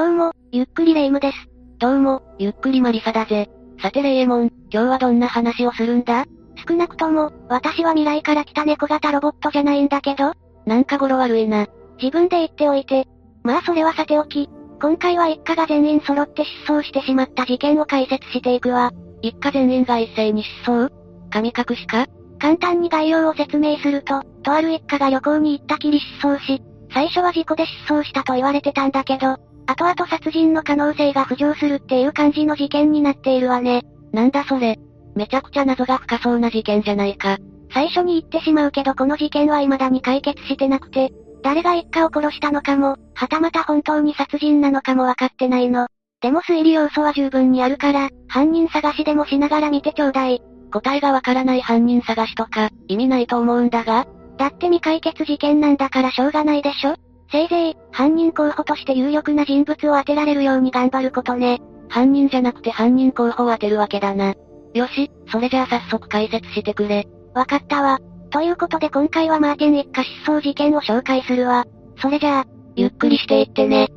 どうも、ゆっくりレ夢ムです。どうも、ゆっくりマリサだぜ。さてレイエモン、今日はどんな話をするんだ？少なくとも、私は未来から来た猫型ロボットじゃないんだけど、なんか語呂悪いな。自分で言っておいて。まあそれはさておき、今回は一家が全員揃って失踪してしまった事件を解説していくわ。一家全員が一斉に失踪？神隠しか？簡単に概要を説明すると、とある一家が旅行に行ったきり失踪し、最初は事故で失踪したと言われてたんだけど、後々殺人の可能性が浮上するっていう感じの事件になっているわね。なんだそれ。めちゃくちゃ謎が深そうな事件じゃないか。最初に言ってしまうけどこの事件は未だに解決してなくて、誰が一家を殺したのかも、はたまた本当に殺人なのかもわかってないの。でも推理要素は十分にあるから、犯人探しでもしながら見てちょうだい。答えがわからない犯人探しとか、意味ないと思うんだがだって未解決事件なんだからしょうがないでしょせいぜい、犯人候補として有力な人物を当てられるように頑張ることね。犯人じゃなくて犯人候補を当てるわけだな。よし、それじゃあ早速解説してくれ。わかったわ。ということで今回はマーティン一家失踪事件を紹介するわ。それじゃあ、ゆっくりしていってね。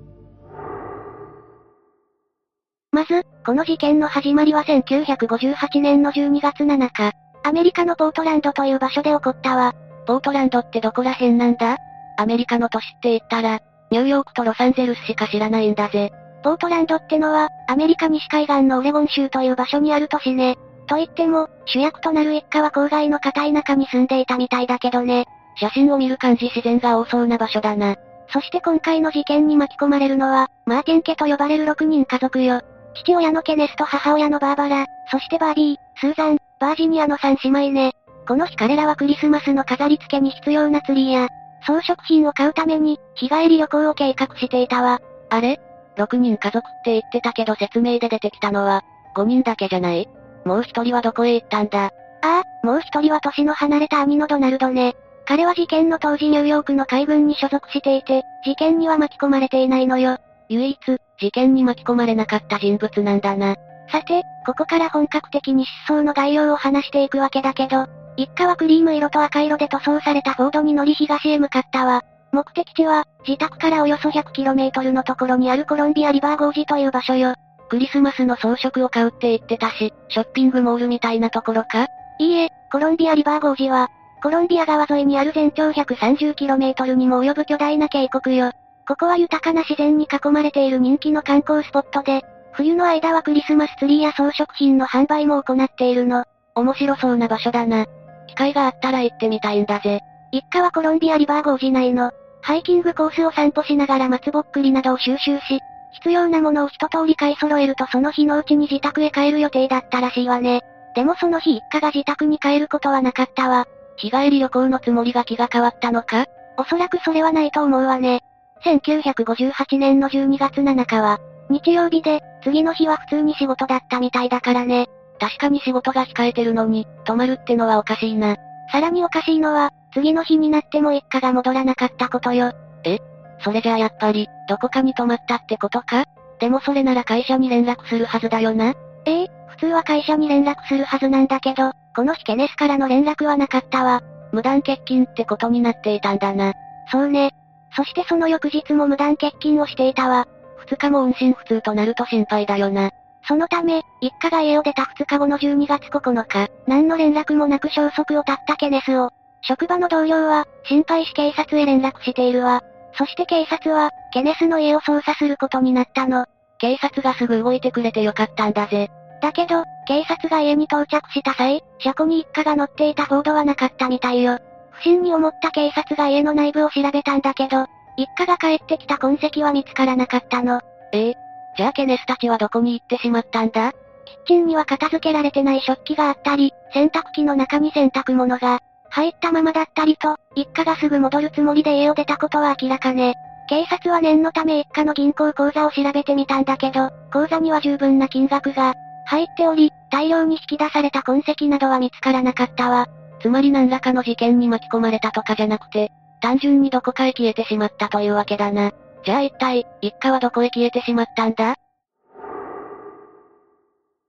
まず、この事件の始まりは1958年の12月7日、アメリカのポートランドという場所で起こったわ。ポートランドってどこら辺なんだ？アメリカの都市って言ったら、ニューヨークとロサンゼルスしか知らないんだぜ。ポートランドってのは、アメリカ西海岸のオレゴン州という場所にある都市ね。と言っても、主役となる一家は郊外の片田舎に住んでいたみたいだけどね。写真を見る感じ自然が多そうな場所だな。そして今回の事件に巻き込まれるのは、マーティン家と呼ばれる6人家族よ。父親のケネスと母親のバーバラ、そしてバービー、スーザン、バージニアの3姉妹ね。この日彼らはクリスマスの飾り付けに必要なツリーや、装飾品を買うために、日帰り旅行を計画していたわ。あれ ?6 人家族って言ってたけど説明で出てきたのは、5人だけじゃない？もう1人はどこへ行ったんだ？ああ、もう1人は年の離れた兄のドナルドね。彼は事件の当時ニューヨークの海軍に所属していて、事件には巻き込まれていないのよ。唯一、事件に巻き込まれなかった人物なんだな。さて、ここから本格的に失踪の概要を話していくわけだけど、一家はクリーム色と赤色で塗装されたフォードに乗り東へ向かったわ。目的地は、自宅からおよそ 100km のところにあるコロンビアリバーゴージという場所よ。クリスマスの装飾を買うって言ってたし、ショッピングモールみたいなところか？いいえ、コロンビアリバーゴージは、コロンビア川沿いにある全長 130km にも及ぶ巨大な渓谷よ。ここは豊かな自然に囲まれている人気の観光スポットで、冬の間はクリスマスツリーや装飾品の販売も行っているの。面白そうな場所だな。機会があったら行ってみたいんだぜ。一家はコロンビアリバーゴージ内の、ハイキングコースを散歩しながら松ぼっくりなどを収集し、必要なものを一通り買い揃えるとその日のうちに自宅へ帰る予定だったらしいわね。でもその日一家が自宅に帰ることはなかったわ。日帰り旅行のつもりが気が変わったのか？おそらくそれはないと思うわね。1958年の12月7日は、日曜日で、次の日は普通に仕事だったみたいだからね。確かに仕事が控えてるのに、泊まるってのはおかしいな。さらにおかしいのは、次の日になっても一家が戻らなかったことよ。え？それじゃあやっぱり、どこかに泊まったってことか？でもそれなら会社に連絡するはずだよな。ええ普通は会社に連絡するはずなんだけど、この日ケネスからの連絡はなかったわ。無断欠勤ってことになっていたんだな。そうね。そしてその翌日も無断欠勤をしていたわ。二日も音信不通となると心配だよな。そのため、一家が家を出た2日後の12月9日、何の連絡もなく消息を絶ったケネスを、職場の同僚は、心配し警察へ連絡しているわ。そして警察は、ケネスの家を捜査することになったの。警察がすぐ動いてくれてよかったんだぜ。だけど、警察が家に到着した際、車庫に一家が乗っていたフォードはなかったみたいよ。不審に思った警察が家の内部を調べたんだけど、一家が帰ってきた痕跡は見つからなかったの。ええじゃあケネスたちはどこに行ってしまったんだ？キッチンには片付けられてない食器があったり、洗濯機の中に洗濯物が入ったままだったりと、一家がすぐ戻るつもりで家を出たことは明らかね。警察は念のため一家の銀行口座を調べてみたんだけど、口座には十分な金額が入っており、大量に引き出された痕跡などは見つからなかったわ。つまり何らかの事件に巻き込まれたとかじゃなくて、単純にどこかへ消えてしまったというわけだな。じゃあ一体、一家はどこへ消えてしまったんだ？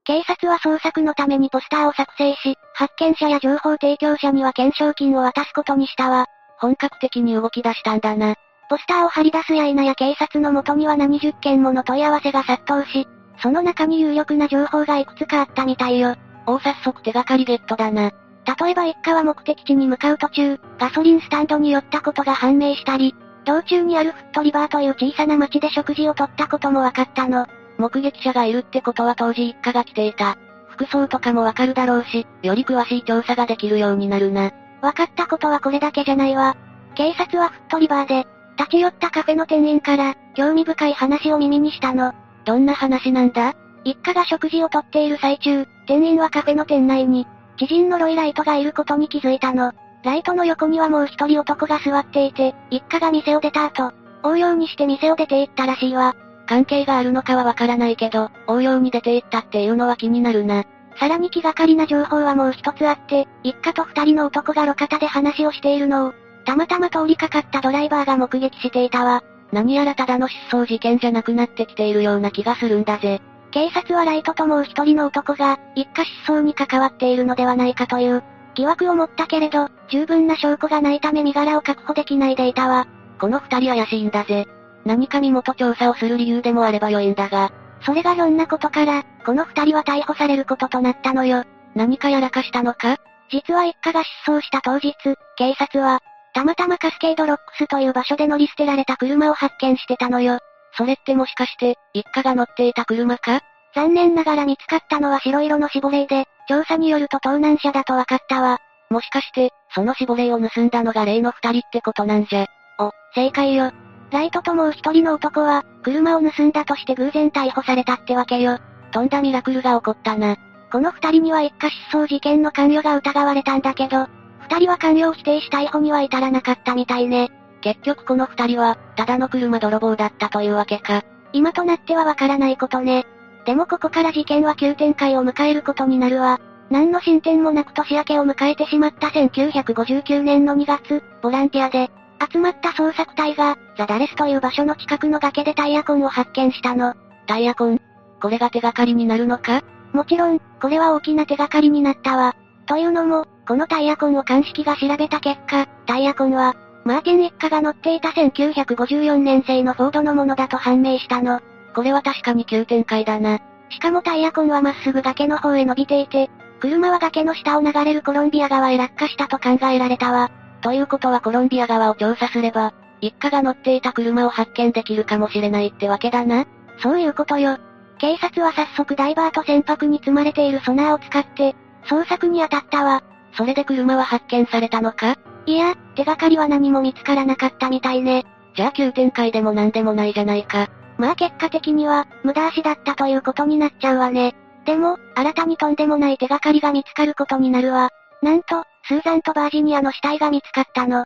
警察は捜索のためにポスターを作成し、発見者や情報提供者には懸賞金を渡すことにしたわ。本格的に動き出したんだな。ポスターを貼り出すや否や警察の元には何十件もの問い合わせが殺到し、その中に有力な情報がいくつかあったみたいよ。お早速手がかりゲットだな。例えば一家は目的地に向かう途中、ガソリンスタンドに寄ったことが判明したり、道中にあるフットリバーという小さな町で食事をとったことも分かったの。目撃者がいるってことは当時一家が来ていた。服装とかもわかるだろうし、より詳しい調査ができるようになるな。分かったことはこれだけじゃないわ。警察はフットリバーで、立ち寄ったカフェの店員から、興味深い話を耳にしたの。どんな話なんだ？一家が食事をとっている最中、店員はカフェの店内に、知人のロイライトがいることに気づいたの。ライトの横にはもう一人男が座っていて、一家が店を出た後、応用にして店を出て行ったらしいわ。関係があるのかはわからないけど、応用に出て行ったっていうのは気になるな。さらに気がかりな情報はもう一つあって、一家と二人の男が路肩で話をしているのを、たまたま通りかかったドライバーが目撃していたわ。何やらただの失踪事件じゃなくなってきているような気がするんだぜ。警察はライトともう一人の男が、一家失踪に関わっているのではないかという、疑惑を持ったけれど、十分な証拠がないため身柄を確保できないでいたわ。この二人怪しいんだぜ。何か身元調査をする理由でもあれば良いんだが。それがひょんなことから、この二人は逮捕されることとなったのよ。何かやらかしたのか？実は一家が失踪した当日、警察は、たまたまカスケードロックスという場所で乗り捨てられた車を発見してたのよ。それってもしかして、一家が乗っていた車か？残念ながら見つかったのは白色の死亡霊で、調査によると盗難車だと分かったわ。もしかして、その死亡霊を盗んだのが例の二人ってことなんじゃ。お、正解よ。ライトともう一人の男は、車を盗んだとして偶然逮捕されたってわけよ。とんだミラクルが起こったな。この二人には一家失踪事件の関与が疑われたんだけど、二人は関与を否定し逮捕には至らなかったみたいね。結局この二人は、ただの車泥棒だったというわけか。今となってはわからないことね。でもここから事件は急展開を迎えることになるわ。何の進展もなく年明けを迎えてしまった1959年の2月、ボランティアで、集まった捜索隊が、ザ・ダレスという場所の近くの崖でタイヤ痕を発見したの。タイヤ痕？これが手がかりになるのか？もちろん、これは大きな手がかりになったわ。というのも、このタイヤ痕を鑑識が調べた結果、タイヤ痕は、マーティン一家が乗っていた1954年製のフォードのものだと判明したの。これは確かに急展開だな。しかもタイヤ痕はまっすぐ崖の方へ伸びていて、車は崖の下を流れるコロンビア川へ落下したと考えられたわ。ということはコロンビア川を調査すれば、一家が乗っていた車を発見できるかもしれないってわけだな。そういうことよ。警察は早速ダイバーと船舶に積まれているソナーを使って、捜索に当たったわ。それで車は発見されたのか？いや、手がかりは何も見つからなかったみたいね。じゃあ急展開でも何でもないじゃないか。まあ結果的には、無駄足だったということになっちゃうわね。でも、新たにとんでもない手がかりが見つかることになるわ。なんと、スーザンとバージニアの死体が見つかったの。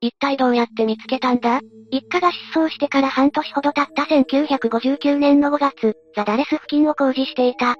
一体どうやって見つけたんだ？一家が失踪してから半年ほど経った1959年の5月、ザ・ダレス付近を工事していた。掘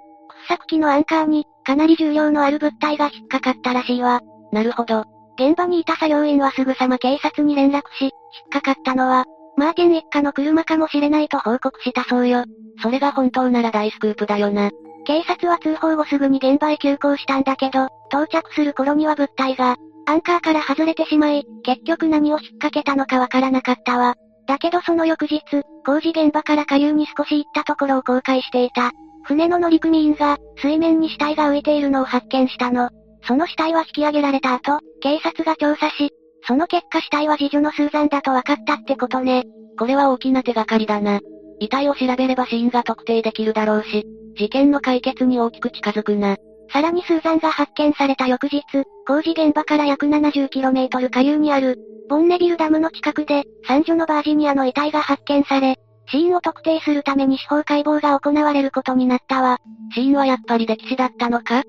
削機のアンカーに、かなり重量のある物体が引っかかったらしいわ。なるほど。現場にいた作業員はすぐさま警察に連絡し、引っかかったのは、マーティン一家の車かもしれないと報告したそうよ。それが本当なら大スクープだよな。警察は通報後すぐに現場へ急行したんだけど、到着する頃には物体が、アンカーから外れてしまい、結局何を引っ掛けたのかわからなかったわ。だけどその翌日、工事現場から下流に少し行ったところを公開していた。船の乗組員が、水面に死体が浮いているのを発見したの。その死体は引き上げられた後、警察が調査し、その結果死体は次女のスーザンだと分かったってことね。これは大きな手がかりだな。遺体を調べれば死因が特定できるだろうし、事件の解決に大きく近づくな。さらにスーザンが発見された翌日、工事現場から約 70km 下流にある、ボンネビルダムの近くで、三女のバージニアの遺体が発見され、死因を特定するために司法解剖が行われることになったわ。死因はやっぱり溺死だったのか？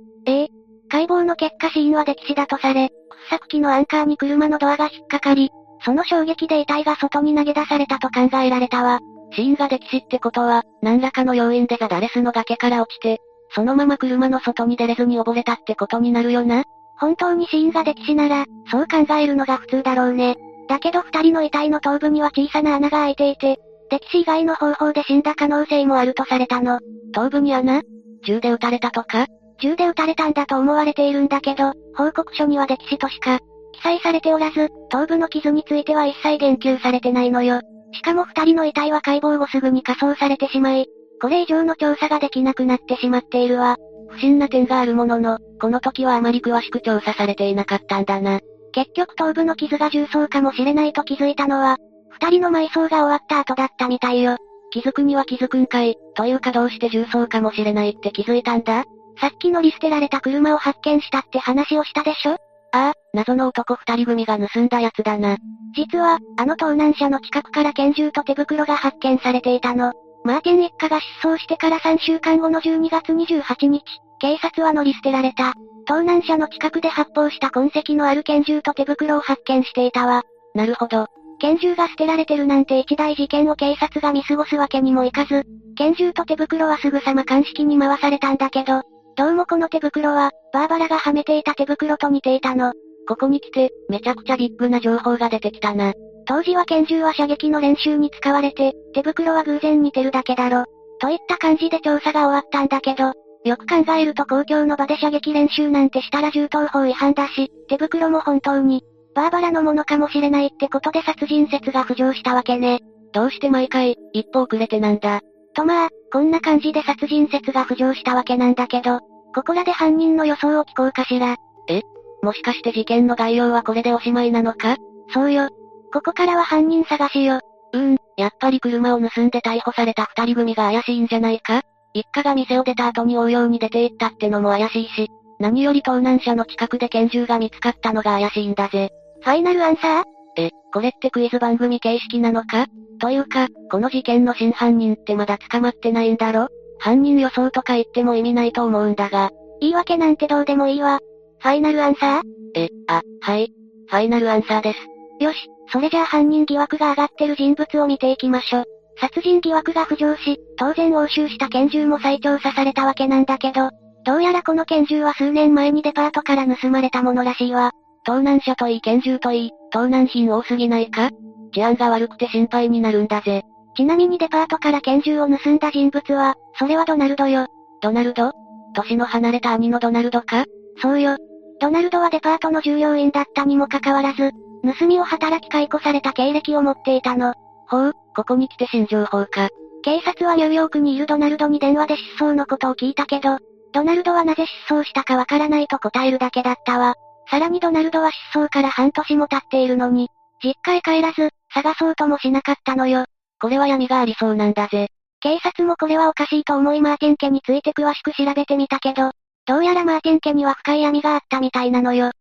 解剖の結果死因は溺死だとされ、掘削機のアンカーに車のドアが引っかかり、その衝撃で遺体が外に投げ出されたと考えられたわ。死因が溺死ってことは、何らかの要因でザ・ダレスの崖から落ちて、そのまま車の外に出れずに溺れたってことになるよな。本当に死因が溺死なら、そう考えるのが普通だろうね。だけど二人の遺体の頭部には小さな穴が開いていて、溺死以外の方法で死んだ可能性もあるとされたの。頭部に穴？銃で撃たれたとか？銃で撃たれたんだと思われているんだけど、報告書には溺死としか、記載されておらず、頭部の傷については一切言及されてないのよ。しかも二人の遺体は解剖後すぐに火葬されてしまい、これ以上の調査ができなくなってしまっているわ。不審な点があるものの、この時はあまり詳しく調査されていなかったんだな。結局頭部の傷が重曹かもしれないと気づいたのは、二人の埋葬が終わった後だったみたいよ。気づくには気づくんかい、というかどうして重曹かもしれないって気づいたんださっき乗り捨てられた車を発見したって話をしたでしょ？ああ、謎の男二人組が盗んだやつだな。実は、あの盗難車の近くから拳銃と手袋が発見されていたの。マーティン一家が失踪してから3週間後の12月28日、警察は乗り捨てられた。盗難車の近くで発砲した痕跡のある拳銃と手袋を発見していたわ。なるほど。拳銃が捨てられてるなんて一大事件を警察が見過ごすわけにもいかず、拳銃と手袋はすぐさま鑑識に回されたんだけど、どうもこの手袋は、バーバラがはめていた手袋と似ていたの。ここに来て、めちゃくちゃビッグな情報が出てきたな。当時は拳銃は射撃の練習に使われて、手袋は偶然似てるだけだろ。といった感じで調査が終わったんだけど、よく考えると公共の場で射撃練習なんてしたら銃刀法違反だし、手袋も本当に、バーバラのものかもしれないってことで殺人説が浮上したわけね。どうして毎回、一歩遅れてなんだ。とまあ、こんな感じで殺人説が浮上したわけなんだけど、ここらで犯人の予想を聞こうかしら。え？もしかして事件の概要はこれでおしまいなのか？そうよ。ここからは犯人探しよ。うーん、やっぱり車を盗んで逮捕された二人組が怪しいんじゃないか？一家が店を出た後に応用に出て行ったってのも怪しいし、何より盗難車の近くで拳銃が見つかったのが怪しいんだぜ。ファイナルアンサー？え、これってクイズ番組形式なのか？というか、この事件の真犯人ってまだ捕まってないんだろ？犯人予想とか言っても意味ないと思うんだが。言い訳なんてどうでもいいわ。ファイナルアンサー？え、あ、はい。ファイナルアンサーです。よし、それじゃあ犯人疑惑が上がってる人物を見ていきましょ。殺人疑惑が浮上し、当然押収した拳銃も再調査されたわけなんだけど、どうやらこの拳銃は数年前にデパートから盗まれたものらしいわ。盗難車といい拳銃といい、盗難品多すぎないか？治安が悪くて心配になるんだぜ。ちなみにデパートから拳銃を盗んだ人物は、それはドナルドよ。ドナルド？年の離れた兄のドナルドか？そうよ。ドナルドはデパートの従業員だったにもかかわらず、盗みを働き解雇された経歴を持っていたの。ほう、ここに来て新情報か。警察はニューヨークにいるドナルドに電話で失踪のことを聞いたけど、ドナルドはなぜ失踪したかわからないと答えるだけだったわ。さらにドナルドは失踪から半年も経っているのに、実家へ帰らず、探そうともしなかったのよ。これは闇がありそうなんだぜ。警察もこれはおかしいと思いマーティン家について詳しく調べてみたけど、どうやらマーティン家には深い闇があったみたいなのよ。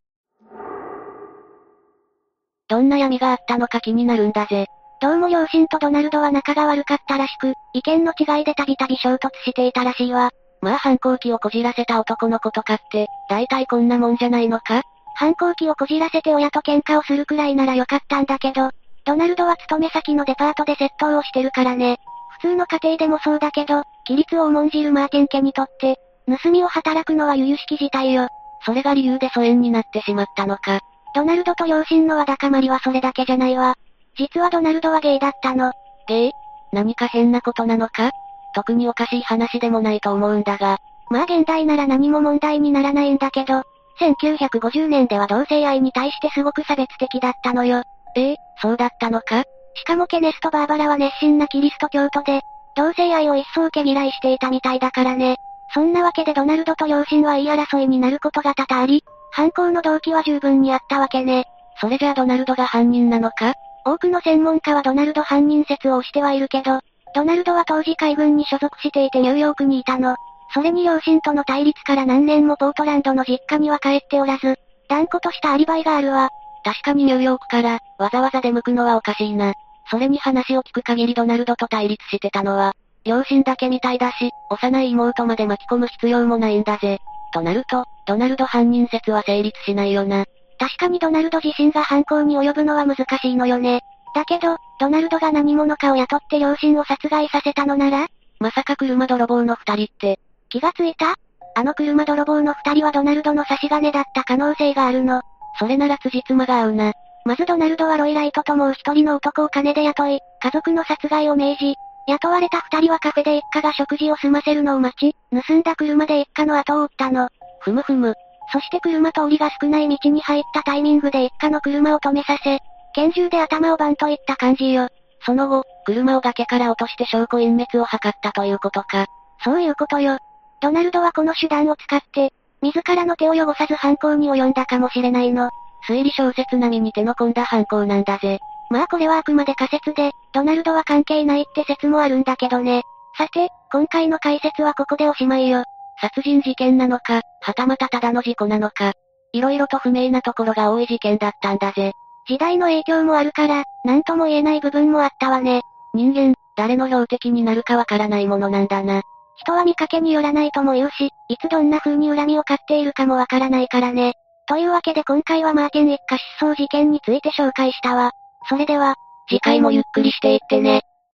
どんな闇があったのか気になるんだぜ。どうも両親とドナルドは仲が悪かったらしく、意見の違いでたびたび衝突していたらしいわ。まあ反抗期をこじらせた男の子とかって、大体こんなもんじゃないのか？反抗期をこじらせて親と喧嘩をするくらいならよかったんだけど、ドナルドは勤め先のデパートで窃盗をしてるからね。普通の家庭でもそうだけど、規律を重んじるマーティン家にとって、盗みを働くのは由々しき事態よ。それが理由で疎遠になってしまったのか。ドナルドと両親のわだかまりはそれだけじゃないわ。実はドナルドはゲイだったの。ゲイ何か変なことなのか？特におかしい話でもないと思うんだが。まあ現代なら何も問題にならないんだけど、1950年では同性愛に対してすごく差別的だったのよ。ええそうだったのか？しかもケネスとバーバラは熱心なキリスト教徒で、同性愛を一層毛嫌いしていたみたいだからね。そんなわけでドナルドと両親は言い争いになることが多々あり、犯行の動機は十分にあったわけね。それじゃあドナルドが犯人なのか？多くの専門家はドナルド犯人説を推してはいるけど、ドナルドは当時海軍に所属していてニューヨークにいたの。それに両親との対立から何年もポートランドの実家には帰っておらず、断固としたアリバイがあるわ。確かにニューヨークから、わざわざ出向くのはおかしいな。それに話を聞く限りドナルドと対立してたのは、両親だけみたいだし、幼い妹まで巻き込む必要もないんだぜ。となると、ドナルド犯人説は成立しないよな。確かにドナルド自身が犯行に及ぶのは難しいのよね。だけど、ドナルドが何者かを雇って両親を殺害させたのならまさか車泥棒の二人って。気がついた？あの車泥棒の二人はドナルドの差し金だった可能性があるの。それなら辻褄が合うな。まずドナルドはロイライトともう一人の男を金で雇い、家族の殺害を命じ、雇われた二人はカフェで一家が食事を済ませるのを待ち、盗んだ車で一家の後を追ったの。ふむふむ。そして車通りが少ない道に入ったタイミングで一家の車を止めさせ、拳銃で頭をバンといった感じよ。その後、車を崖から落として証拠隠滅を図ったということか。そういうことよ。ドナルドはこの手段を使って、自らの手を汚さず犯行に及んだかもしれないの。推理小説並みに手の込んだ犯行なんだぜ。まあこれはあくまで仮説で、ドナルドは関係ないって説もあるんだけどね。さて、今回の解説はここでおしまいよ。殺人事件なのか、はたまたただの事故なのか。色々と不明なところが多い事件だったんだぜ。時代の影響もあるから、なんとも言えない部分もあったわね。人間、誰の標的になるかわからないものなんだな。人は見かけによらないとも言うし、いつどんな風に恨みを買っているかもわからないからね。というわけで今回はマーティン一家失踪事件について紹介したわ。それでは、次回もゆっくりしていってね。